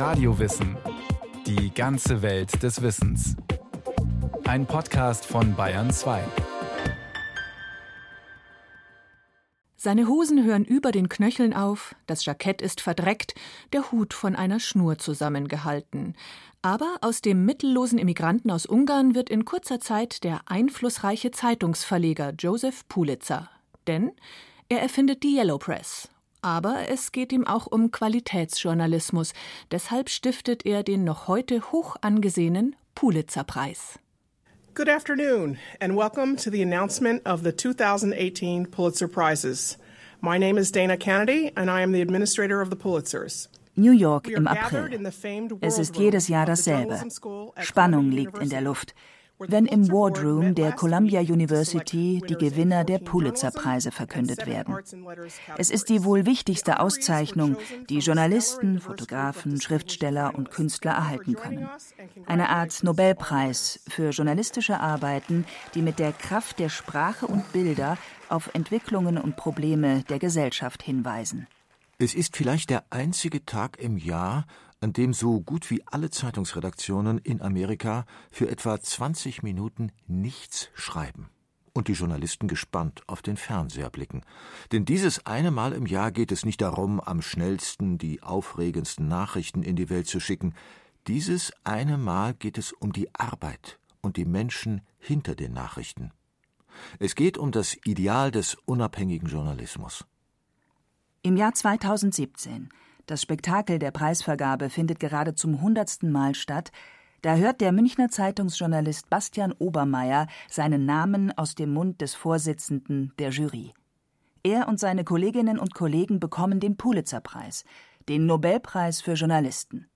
Radiowissen. Die ganze Welt des Wissens. Ein Podcast von Bayern 2. Seine Hosen hören über den Knöcheln auf, das Jackett ist verdreckt, der Hut von einer Schnur zusammengehalten. Aber aus dem mittellosen Immigranten aus Ungarn wird in kurzer Zeit der einflussreiche Zeitungsverleger Joseph Pulitzer. Denn er erfindet die Yellow Press. Aber es geht ihm auch um Qualitätsjournalismus. Deshalb stiftet er den noch heute hoch angesehenen Pulitzer-Preis. Good afternoon, and welcome to the announcement of the 2018 Pulitzer Prizes. My name is Dana Kennedy, and I am the administrator of the Pulitzers. New York im April. Es ist jedes Jahr dasselbe. Spannung liegt in der Luft wenn im Wardroom der Columbia University die Gewinner der Pulitzer-Preise verkündet werden. Es ist die wohl wichtigste Auszeichnung, die Journalisten, Fotografen, Schriftsteller und Künstler erhalten können. Eine Art Nobelpreis für journalistische Arbeiten, die mit der Kraft der Sprache und Bilder auf Entwicklungen und Probleme der Gesellschaft hinweisen. Es ist vielleicht der einzige Tag im Jahr, an dem so gut wie alle Zeitungsredaktionen in Amerika für etwa 20 Minuten nichts schreiben und die Journalisten gespannt auf den Fernseher blicken. Denn dieses eine Mal im Jahr geht es nicht darum, am schnellsten die aufregendsten Nachrichten in die Welt zu schicken. Dieses eine Mal geht es um die Arbeit und die Menschen hinter den Nachrichten. Es geht um das Ideal des unabhängigen Journalismus. Im Jahr 2017, das Spektakel der Preisvergabe findet gerade zum hundertsten Mal statt, da hört der Münchner Zeitungsjournalist Bastian Obermeier seinen Namen aus dem Mund des Vorsitzenden der Jury. Er und seine Kolleginnen und Kollegen bekommen den Pulitzerpreis, den Nobelpreis für Journalisten.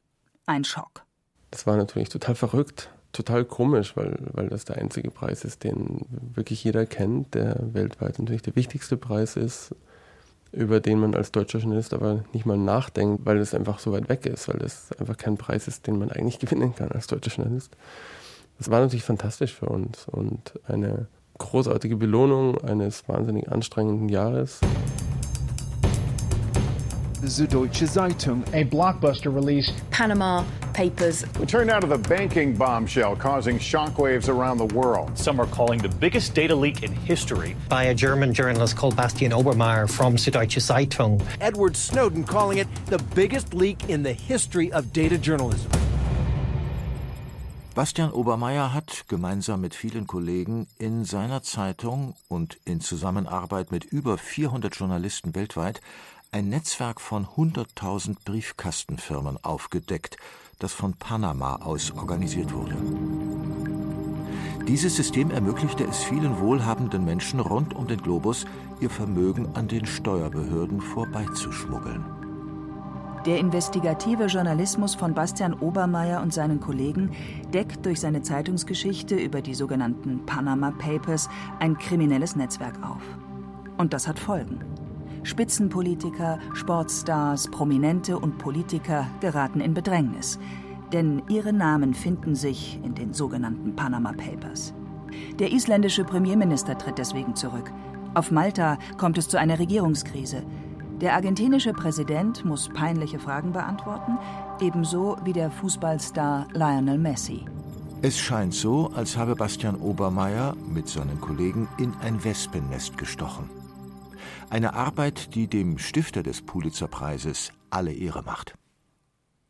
Ein Schock. Das war natürlich total verrückt, total komisch, weil, weil das der einzige Preis ist, den wirklich jeder kennt, der weltweit natürlich der wichtigste Preis ist über den man als deutscher Journalist aber nicht mal nachdenkt, weil es einfach so weit weg ist, weil es einfach kein Preis ist, den man eigentlich gewinnen kann als deutscher Journalist. Das war natürlich fantastisch für uns und eine großartige Belohnung eines wahnsinnig anstrengenden Jahres. Süddeutsche Zeitung, a blockbuster release. Panama Papers. We turn now to the banking bombshell causing shockwaves around the world. Some are calling the biggest data leak in history. By a German journalist called Bastian Obermeier from the Süddeutsche Zeitung. Edward Snowden calling it the biggest leak in the history of data journalism. Bastian Obermeier hat gemeinsam mit vielen Kollegen in seiner Zeitung und in Zusammenarbeit mit über 400 Journalisten weltweit ein Netzwerk von 100.000 Briefkastenfirmen aufgedeckt, das von Panama aus organisiert wurde. Dieses System ermöglichte es vielen wohlhabenden Menschen rund um den Globus, ihr Vermögen an den Steuerbehörden vorbeizuschmuggeln. Der investigative Journalismus von Bastian Obermeier und seinen Kollegen deckt durch seine Zeitungsgeschichte über die sogenannten Panama Papers ein kriminelles Netzwerk auf. Und das hat Folgen. Spitzenpolitiker, Sportstars, Prominente und Politiker geraten in Bedrängnis, denn ihre Namen finden sich in den sogenannten Panama Papers. Der isländische Premierminister tritt deswegen zurück. Auf Malta kommt es zu einer Regierungskrise. Der argentinische Präsident muss peinliche Fragen beantworten, ebenso wie der Fußballstar Lionel Messi. Es scheint so, als habe Bastian Obermeier mit seinen Kollegen in ein Wespennest gestochen. Eine Arbeit, die dem Stifter des Pulitzerpreises alle Ehre macht.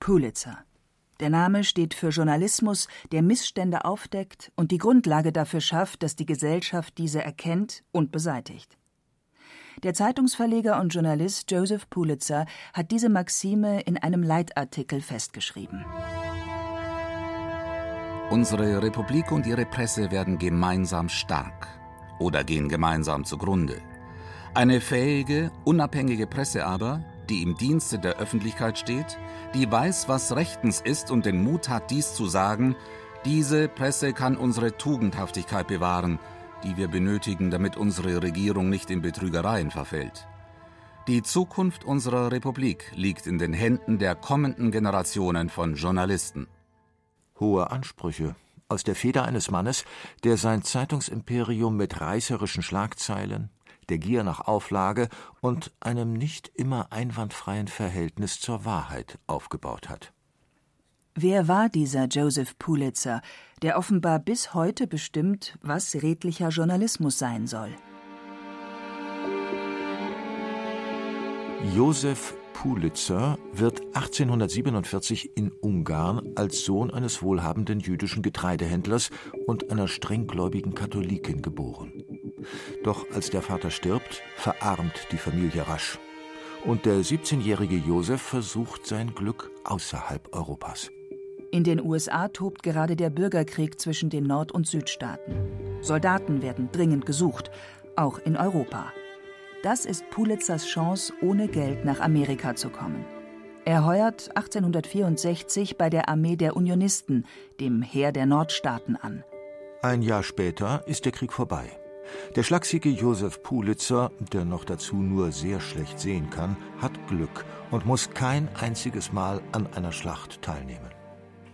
Pulitzer. Der Name steht für Journalismus, der Missstände aufdeckt und die Grundlage dafür schafft, dass die Gesellschaft diese erkennt und beseitigt. Der Zeitungsverleger und Journalist Joseph Pulitzer hat diese Maxime in einem Leitartikel festgeschrieben. Unsere Republik und ihre Presse werden gemeinsam stark oder gehen gemeinsam zugrunde. Eine fähige, unabhängige Presse aber, die im Dienste der Öffentlichkeit steht, die weiß, was rechtens ist und den Mut hat, dies zu sagen, diese Presse kann unsere Tugendhaftigkeit bewahren, die wir benötigen, damit unsere Regierung nicht in Betrügereien verfällt. Die Zukunft unserer Republik liegt in den Händen der kommenden Generationen von Journalisten. Hohe Ansprüche aus der Feder eines Mannes, der sein Zeitungsimperium mit reißerischen Schlagzeilen, der Gier nach Auflage und einem nicht immer einwandfreien Verhältnis zur Wahrheit aufgebaut hat. Wer war dieser Joseph Pulitzer, der offenbar bis heute bestimmt, was redlicher Journalismus sein soll? Joseph Pulitzer wird 1847 in Ungarn als Sohn eines wohlhabenden jüdischen Getreidehändlers und einer strenggläubigen Katholikin geboren. Doch als der Vater stirbt, verarmt die Familie rasch. Und der 17-jährige Joseph versucht sein Glück außerhalb Europas. In den USA tobt gerade der Bürgerkrieg zwischen den Nord- und Südstaaten. Soldaten werden dringend gesucht, auch in Europa. Das ist Pulitzers Chance, ohne Geld nach Amerika zu kommen. Er heuert 1864 bei der Armee der Unionisten, dem Heer der Nordstaaten, an. Ein Jahr später ist der Krieg vorbei. Der schlagsiege Joseph Pulitzer, der noch dazu nur sehr schlecht sehen kann, hat Glück und muss kein einziges Mal an einer Schlacht teilnehmen.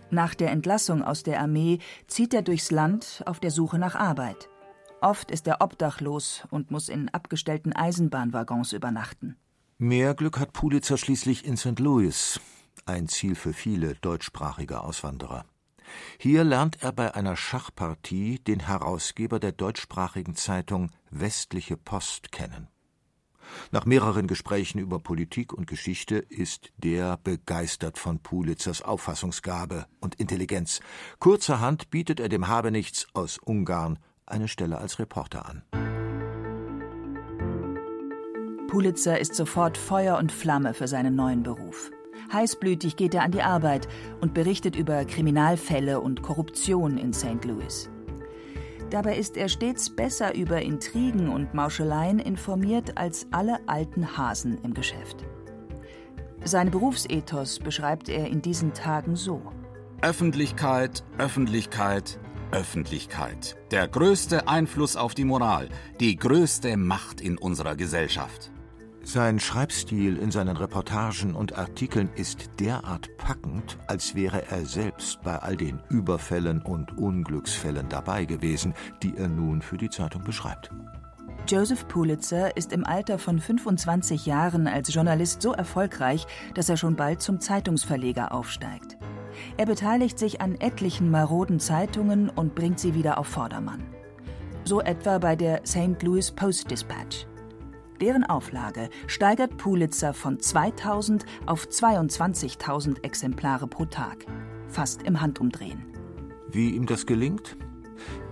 Nach der Entlassung aus der Armee zieht er durchs Land auf der Suche nach Arbeit. Oft ist er obdachlos und muss in abgestellten Eisenbahnwaggons übernachten. Mehr Glück hat Pulitzer schließlich in St. Louis, ein Ziel für viele deutschsprachige Auswanderer. Hier lernt er bei einer Schachpartie den Herausgeber der deutschsprachigen Zeitung Westliche Post kennen. Nach mehreren Gesprächen über Politik und Geschichte ist der begeistert von Pulitzers Auffassungsgabe und Intelligenz. Kurzerhand bietet er dem Habenichts aus Ungarn eine Stelle als Reporter an. Pulitzer ist sofort Feuer und Flamme für seinen neuen Beruf. Heißblütig geht er an die Arbeit und berichtet über Kriminalfälle und Korruption in St. Louis. Dabei ist er stets besser über Intrigen und Mauscheleien informiert als alle alten Hasen im Geschäft. Sein Berufsethos beschreibt er in diesen Tagen so. Öffentlichkeit, Öffentlichkeit, Öffentlichkeit. Der größte Einfluss auf die Moral, die größte Macht in unserer Gesellschaft. Sein Schreibstil in seinen Reportagen und Artikeln ist derart packend, als wäre er selbst bei all den Überfällen und Unglücksfällen dabei gewesen, die er nun für die Zeitung beschreibt. Joseph Pulitzer ist im Alter von 25 Jahren als Journalist so erfolgreich, dass er schon bald zum Zeitungsverleger aufsteigt. Er beteiligt sich an etlichen maroden Zeitungen und bringt sie wieder auf Vordermann. So etwa bei der St. Louis Post Dispatch. Deren Auflage steigert Pulitzer von 2000 auf 22.000 Exemplare pro Tag. Fast im Handumdrehen. Wie ihm das gelingt?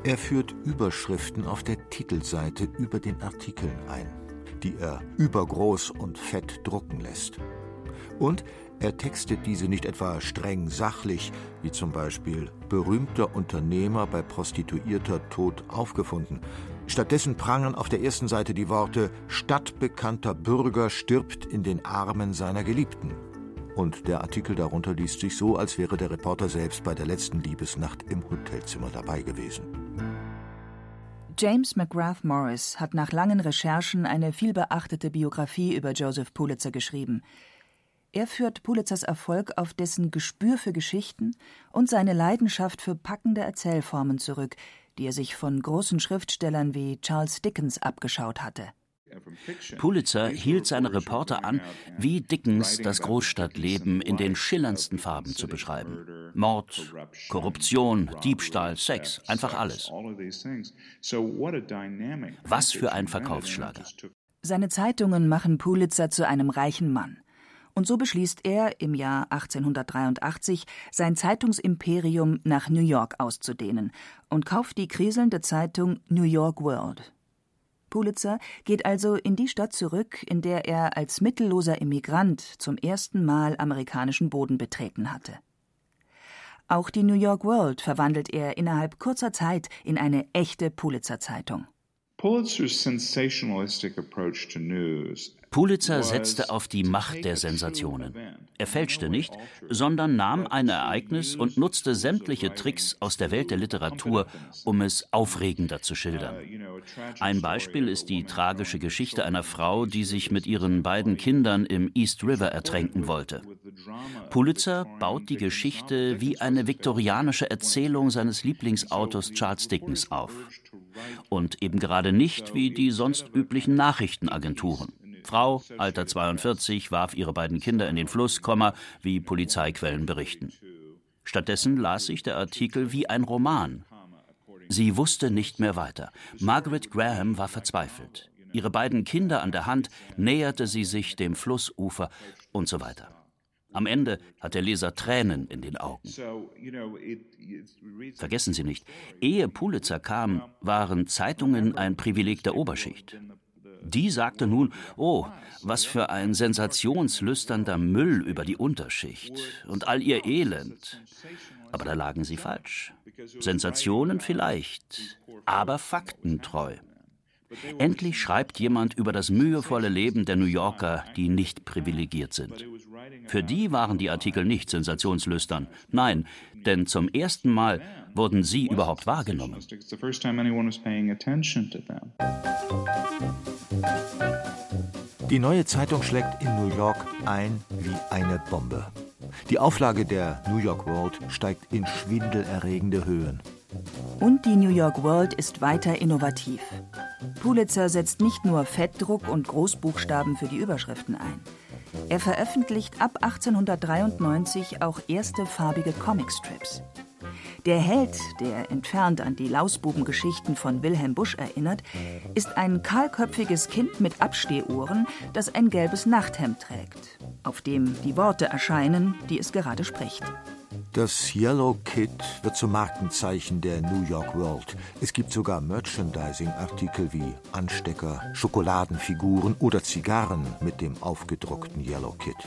Er führt Überschriften auf der Titelseite über den Artikeln ein, die er übergroß und fett drucken lässt. Und er textet diese nicht etwa streng sachlich, wie zum Beispiel berühmter Unternehmer bei Prostituierter tot aufgefunden, Stattdessen prangen auf der ersten Seite die Worte Stadtbekannter Bürger stirbt in den Armen seiner Geliebten. Und der Artikel darunter liest sich so, als wäre der Reporter selbst bei der letzten Liebesnacht im Hotelzimmer dabei gewesen. James McGrath Morris hat nach langen Recherchen eine vielbeachtete Biografie über Joseph Pulitzer geschrieben. Er führt Pulitzers Erfolg auf dessen Gespür für Geschichten und seine Leidenschaft für packende Erzählformen zurück, die er sich von großen Schriftstellern wie Charles Dickens abgeschaut hatte. Pulitzer hielt seine Reporter an, wie Dickens das Großstadtleben in den schillerndsten Farben zu beschreiben. Mord, Korruption, Diebstahl, Sex, einfach alles. Was für ein Verkaufsschlager. Seine Zeitungen machen Pulitzer zu einem reichen Mann. Und so beschließt er, im Jahr 1883 sein Zeitungsimperium nach New York auszudehnen und kauft die kriselnde Zeitung New York World. Pulitzer geht also in die Stadt zurück, in der er als mittelloser Immigrant zum ersten Mal amerikanischen Boden betreten hatte. Auch die New York World verwandelt er innerhalb kurzer Zeit in eine echte Pulitzer-Zeitung. Pulitzer's sensationalistic approach to news Pulitzer setzte auf die Macht der Sensationen. Er fälschte nicht, sondern nahm ein Ereignis und nutzte sämtliche Tricks aus der Welt der Literatur, um es aufregender zu schildern. Ein Beispiel ist die tragische Geschichte einer Frau, die sich mit ihren beiden Kindern im East River ertränken wollte. Pulitzer baut die Geschichte wie eine viktorianische Erzählung seines Lieblingsautors Charles Dickens auf. Und eben gerade nicht wie die sonst üblichen Nachrichtenagenturen. Frau, Alter 42, warf ihre beiden Kinder in den Fluss, wie Polizeiquellen berichten. Stattdessen las sich der Artikel wie ein Roman. Sie wusste nicht mehr weiter. Margaret Graham war verzweifelt. Ihre beiden Kinder an der Hand näherte sie sich dem Flussufer und so weiter. Am Ende hat der Leser Tränen in den Augen. Vergessen Sie nicht, ehe Pulitzer kam, waren Zeitungen ein Privileg der Oberschicht. Die sagte nun, oh, was für ein sensationslüsternder Müll über die Unterschicht und all ihr Elend. Aber da lagen sie falsch. Sensationen vielleicht, aber faktentreu. Endlich schreibt jemand über das mühevolle Leben der New Yorker, die nicht privilegiert sind. Für die waren die Artikel nicht sensationslüstern. Nein, denn zum ersten Mal wurden sie überhaupt wahrgenommen. Die neue Zeitung schlägt in New York ein wie eine Bombe. Die Auflage der New York World steigt in schwindelerregende Höhen. Und die New York World ist weiter innovativ. Pulitzer setzt nicht nur Fettdruck und Großbuchstaben für die Überschriften ein. Er veröffentlicht ab 1893 auch erste farbige Comicstrips. Der Held, der entfernt an die Lausbubengeschichten von Wilhelm Busch erinnert, ist ein kahlköpfiges Kind mit Abstehohren, das ein gelbes Nachthemd trägt, auf dem die Worte erscheinen, die es gerade spricht. Das Yellow Kid wird zum Markenzeichen der New York World. Es gibt sogar Merchandising-Artikel wie Anstecker, Schokoladenfiguren oder Zigarren mit dem aufgedruckten Yellow Kid.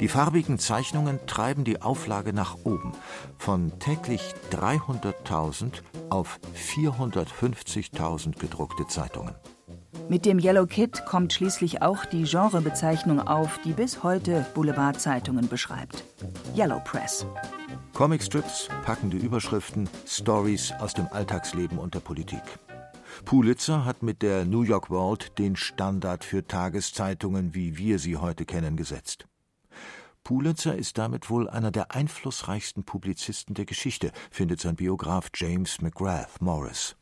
Die farbigen Zeichnungen treiben die Auflage nach oben von täglich 300.000 auf 450.000 gedruckte Zeitungen. Mit dem Yellow Kid kommt schließlich auch die Genrebezeichnung auf, die bis heute Boulevardzeitungen beschreibt. Yellow Press. Comicstrips, packende Überschriften, Stories aus dem Alltagsleben und der Politik. Pulitzer hat mit der New York World den Standard für Tageszeitungen, wie wir sie heute kennen, gesetzt. Pulitzer ist damit wohl einer der einflussreichsten Publizisten der Geschichte, findet sein Biograf James McGrath Morris.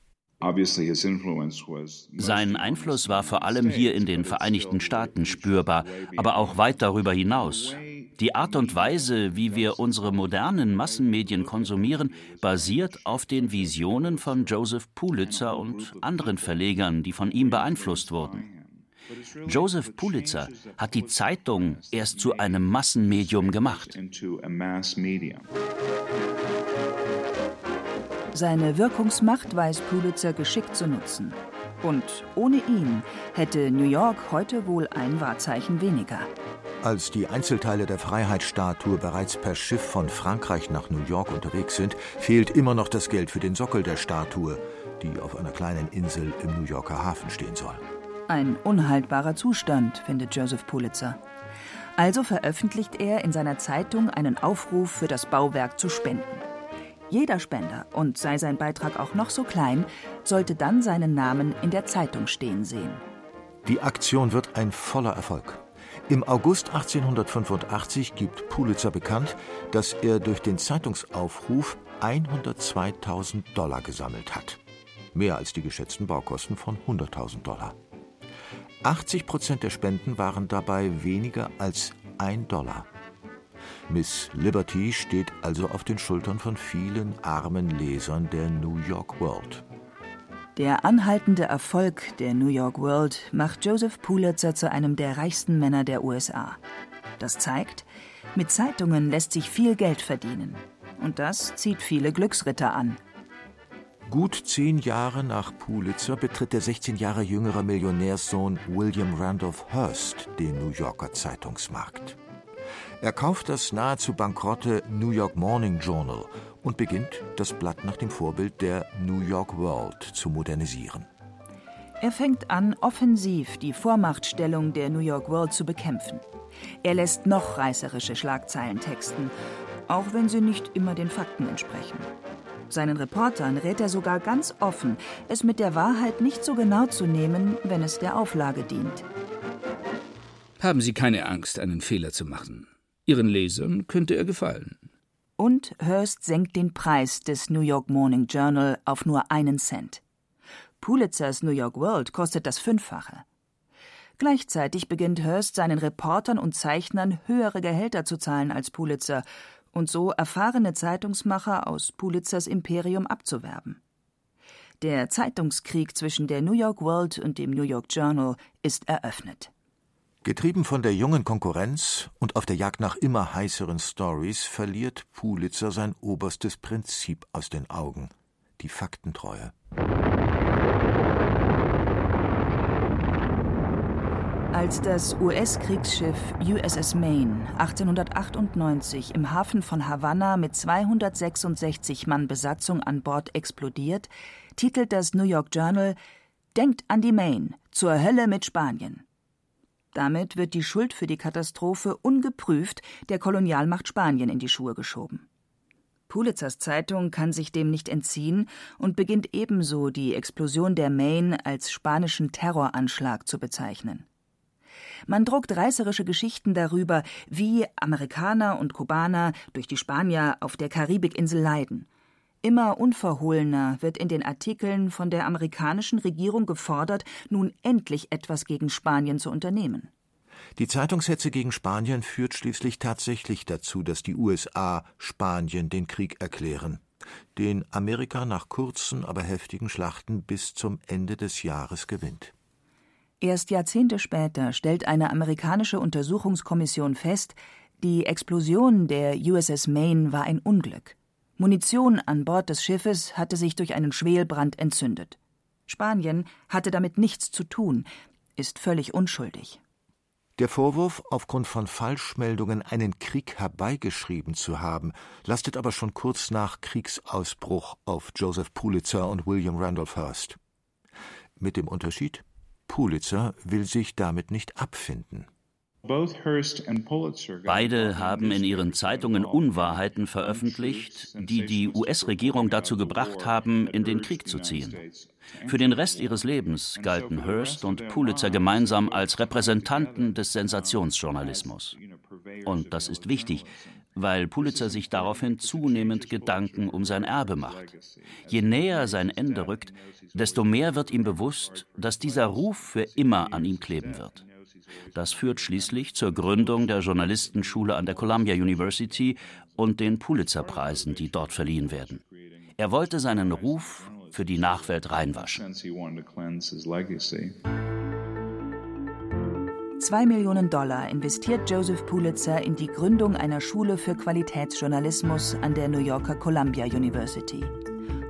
Sein Einfluss war vor allem hier in den Vereinigten Staaten spürbar, aber auch weit darüber hinaus. Die Art und Weise, wie wir unsere modernen Massenmedien konsumieren, basiert auf den Visionen von Joseph Pulitzer und anderen Verlegern, die von ihm beeinflusst wurden. Joseph Pulitzer hat die Zeitung erst zu einem Massenmedium gemacht. Seine Wirkungsmacht weiß Pulitzer geschickt zu nutzen. Und ohne ihn hätte New York heute wohl ein Wahrzeichen weniger. Als die Einzelteile der Freiheitsstatue bereits per Schiff von Frankreich nach New York unterwegs sind, fehlt immer noch das Geld für den Sockel der Statue, die auf einer kleinen Insel im New Yorker Hafen stehen soll. Ein unhaltbarer Zustand, findet Joseph Pulitzer. Also veröffentlicht er in seiner Zeitung einen Aufruf für das Bauwerk zu spenden. Jeder Spender, und sei sein Beitrag auch noch so klein, sollte dann seinen Namen in der Zeitung stehen sehen. Die Aktion wird ein voller Erfolg. Im August 1885 gibt Pulitzer bekannt, dass er durch den Zeitungsaufruf 102.000 Dollar gesammelt hat. Mehr als die geschätzten Baukosten von 100.000 Dollar. 80 Prozent der Spenden waren dabei weniger als ein Dollar. Miss Liberty steht also auf den Schultern von vielen armen Lesern der New York World. Der anhaltende Erfolg der New York World macht Joseph Pulitzer zu einem der reichsten Männer der USA. Das zeigt, mit Zeitungen lässt sich viel Geld verdienen. Und das zieht viele Glücksritter an. Gut zehn Jahre nach Pulitzer betritt der 16 Jahre jüngere Millionärssohn William Randolph Hearst den New Yorker Zeitungsmarkt. Er kauft das nahezu bankrotte New York Morning Journal und beginnt, das Blatt nach dem Vorbild der New York World zu modernisieren. Er fängt an, offensiv die Vormachtstellung der New York World zu bekämpfen. Er lässt noch reißerische Schlagzeilen texten, auch wenn sie nicht immer den Fakten entsprechen. Seinen Reportern rät er sogar ganz offen, es mit der Wahrheit nicht so genau zu nehmen, wenn es der Auflage dient. Haben Sie keine Angst, einen Fehler zu machen. Ihren Lesern könnte er gefallen. Und Hearst senkt den Preis des New York Morning Journal auf nur einen Cent. Pulitzers New York World kostet das Fünffache. Gleichzeitig beginnt Hearst seinen Reportern und Zeichnern höhere Gehälter zu zahlen als Pulitzer und so erfahrene Zeitungsmacher aus Pulitzers Imperium abzuwerben. Der Zeitungskrieg zwischen der New York World und dem New York Journal ist eröffnet. Getrieben von der jungen Konkurrenz und auf der Jagd nach immer heißeren Stories verliert Pulitzer sein oberstes Prinzip aus den Augen, die Faktentreue. Als das US-Kriegsschiff USS Maine 1898 im Hafen von Havanna mit 266 Mann Besatzung an Bord explodiert, titelt das New York Journal Denkt an die Maine, zur Hölle mit Spanien. Damit wird die Schuld für die Katastrophe ungeprüft der Kolonialmacht Spanien in die Schuhe geschoben. Pulitzers Zeitung kann sich dem nicht entziehen und beginnt ebenso die Explosion der Maine als spanischen Terroranschlag zu bezeichnen. Man druckt reißerische Geschichten darüber, wie Amerikaner und Kubaner durch die Spanier auf der Karibikinsel leiden. Immer unverhohlener wird in den Artikeln von der amerikanischen Regierung gefordert, nun endlich etwas gegen Spanien zu unternehmen. Die Zeitungshetze gegen Spanien führt schließlich tatsächlich dazu, dass die USA Spanien den Krieg erklären, den Amerika nach kurzen, aber heftigen Schlachten bis zum Ende des Jahres gewinnt. Erst Jahrzehnte später stellt eine amerikanische Untersuchungskommission fest, die Explosion der USS Maine war ein Unglück. Munition an Bord des Schiffes hatte sich durch einen Schwelbrand entzündet. Spanien hatte damit nichts zu tun, ist völlig unschuldig. Der Vorwurf, aufgrund von Falschmeldungen einen Krieg herbeigeschrieben zu haben, lastet aber schon kurz nach Kriegsausbruch auf Joseph Pulitzer und William Randolph Hearst. Mit dem Unterschied, Pulitzer will sich damit nicht abfinden. Beide haben in ihren Zeitungen Unwahrheiten veröffentlicht, die die US-Regierung dazu gebracht haben, in den Krieg zu ziehen. Für den Rest ihres Lebens galten Hearst und Pulitzer gemeinsam als Repräsentanten des Sensationsjournalismus. Und das ist wichtig, weil Pulitzer sich daraufhin zunehmend Gedanken um sein Erbe macht. Je näher sein Ende rückt, desto mehr wird ihm bewusst, dass dieser Ruf für immer an ihm kleben wird. Das führt schließlich zur Gründung der Journalistenschule an der Columbia University und den Pulitzer-Preisen, die dort verliehen werden. Er wollte seinen Ruf für die Nachwelt reinwaschen. Zwei Millionen Dollar investiert Joseph Pulitzer in die Gründung einer Schule für Qualitätsjournalismus an der New Yorker Columbia University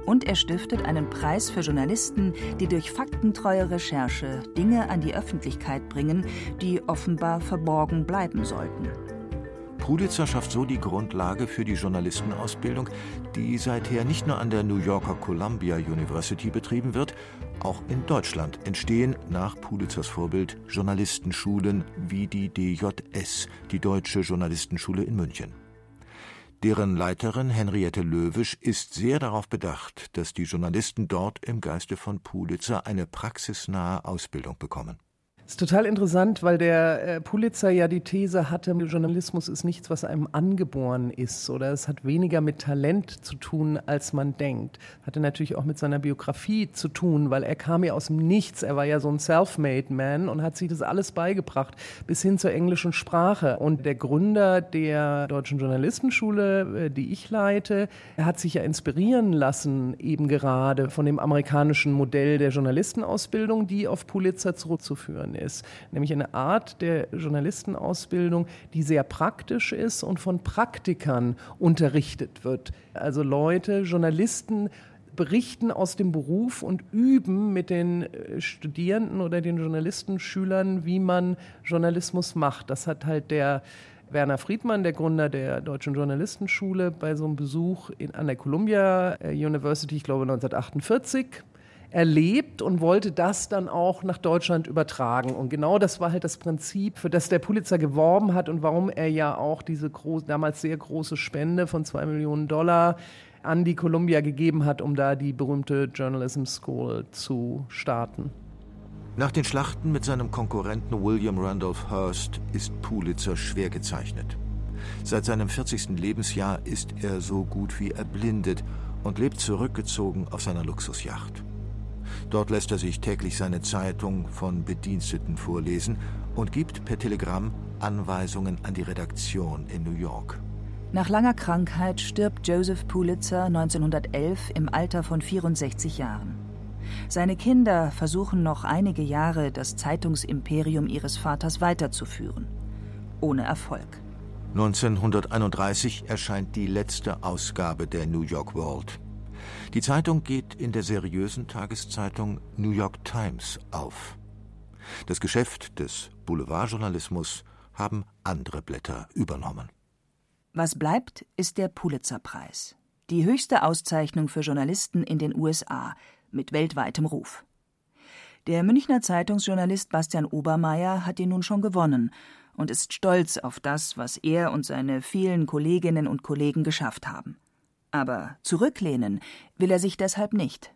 und er stiftet einen Preis für Journalisten, die durch faktentreue Recherche Dinge an die Öffentlichkeit bringen, die offenbar verborgen bleiben sollten. Pulitzer schafft so die Grundlage für die Journalistenausbildung, die seither nicht nur an der New Yorker Columbia University betrieben wird, auch in Deutschland entstehen nach Pulitzers Vorbild Journalistenschulen wie die DJS, die Deutsche Journalistenschule in München. Deren Leiterin Henriette Löwisch ist sehr darauf bedacht, dass die Journalisten dort im Geiste von Pulitzer eine praxisnahe Ausbildung bekommen. Das ist total interessant, weil der äh, Pulitzer ja die These hatte, Journalismus ist nichts, was einem angeboren ist oder es hat weniger mit Talent zu tun, als man denkt. Hatte natürlich auch mit seiner Biografie zu tun, weil er kam ja aus dem Nichts. Er war ja so ein self-made Man und hat sich das alles beigebracht, bis hin zur englischen Sprache. Und der Gründer der Deutschen Journalistenschule, äh, die ich leite, hat sich ja inspirieren lassen, eben gerade von dem amerikanischen Modell der Journalistenausbildung, die auf Pulitzer zurückzuführen ist, nämlich eine Art der Journalistenausbildung, die sehr praktisch ist und von Praktikern unterrichtet wird. Also Leute, Journalisten, berichten aus dem Beruf und üben mit den äh, Studierenden oder den Journalistenschülern, wie man Journalismus macht. Das hat halt der Werner Friedmann, der Gründer der Deutschen Journalistenschule, bei so einem Besuch in, an der Columbia äh, University, ich glaube 1948, erlebt und wollte das dann auch nach Deutschland übertragen. Und genau das war halt das Prinzip, für das der Pulitzer geworben hat und warum er ja auch diese groß, damals sehr große Spende von zwei Millionen Dollar an die Columbia gegeben hat, um da die berühmte Journalism School zu starten. Nach den Schlachten mit seinem Konkurrenten William Randolph Hearst ist Pulitzer schwer gezeichnet. Seit seinem 40. Lebensjahr ist er so gut wie erblindet und lebt zurückgezogen auf seiner Luxusjacht. Dort lässt er sich täglich seine Zeitung von Bediensteten vorlesen und gibt per Telegramm Anweisungen an die Redaktion in New York. Nach langer Krankheit stirbt Joseph Pulitzer 1911 im Alter von 64 Jahren. Seine Kinder versuchen noch einige Jahre, das Zeitungsimperium ihres Vaters weiterzuführen. Ohne Erfolg. 1931 erscheint die letzte Ausgabe der New York World. Die Zeitung geht in der seriösen Tageszeitung New York Times auf. Das Geschäft des Boulevardjournalismus haben andere Blätter übernommen. Was bleibt, ist der Pulitzerpreis, die höchste Auszeichnung für Journalisten in den USA mit weltweitem Ruf. Der Münchner Zeitungsjournalist Bastian Obermeier hat ihn nun schon gewonnen und ist stolz auf das, was er und seine vielen Kolleginnen und Kollegen geschafft haben. Aber zurücklehnen will er sich deshalb nicht.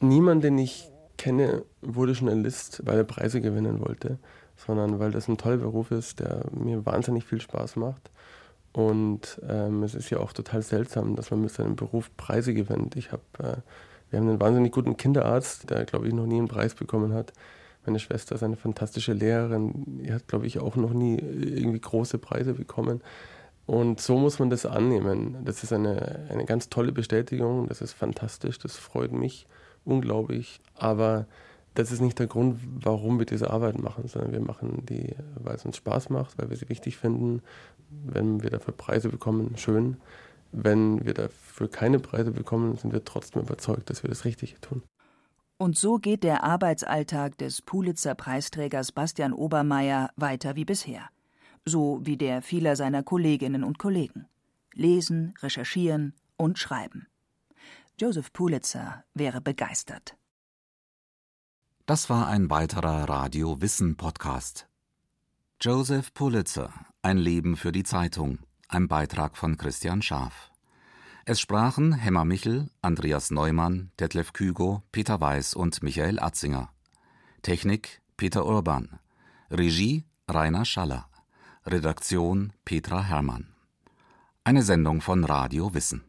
Niemand, den ich kenne, wurde Journalist, weil er Preise gewinnen wollte, sondern weil das ein toller Beruf ist, der mir wahnsinnig viel Spaß macht. Und ähm, es ist ja auch total seltsam, dass man mit seinem Beruf Preise gewinnt. Ich habe, äh, wir haben einen wahnsinnig guten Kinderarzt, der, glaube ich, noch nie einen Preis bekommen hat. Meine Schwester ist eine fantastische Lehrerin, die hat, glaube ich, auch noch nie irgendwie große Preise bekommen. Und so muss man das annehmen. Das ist eine, eine ganz tolle Bestätigung, das ist fantastisch, das freut mich unglaublich. Aber das ist nicht der Grund, warum wir diese Arbeit machen, sondern wir machen die, weil es uns Spaß macht, weil wir sie wichtig finden. Wenn wir dafür Preise bekommen, schön. Wenn wir dafür keine Preise bekommen, sind wir trotzdem überzeugt, dass wir das Richtige tun. Und so geht der Arbeitsalltag des Pulitzer-Preisträgers Bastian Obermeier weiter wie bisher. So wie der vieler seiner Kolleginnen und Kollegen. Lesen, recherchieren und schreiben. Joseph Pulitzer wäre begeistert. Das war ein weiterer Radio Wissen Podcast. Joseph Pulitzer, ein Leben für die Zeitung, ein Beitrag von Christian Schaf. Es sprachen Hemmer Michel, Andreas Neumann, Detlef Kügo, Peter Weiß und Michael Atzinger. Technik Peter Urban. Regie Rainer Schaller. Redaktion Petra Herrmann. Eine Sendung von Radio Wissen.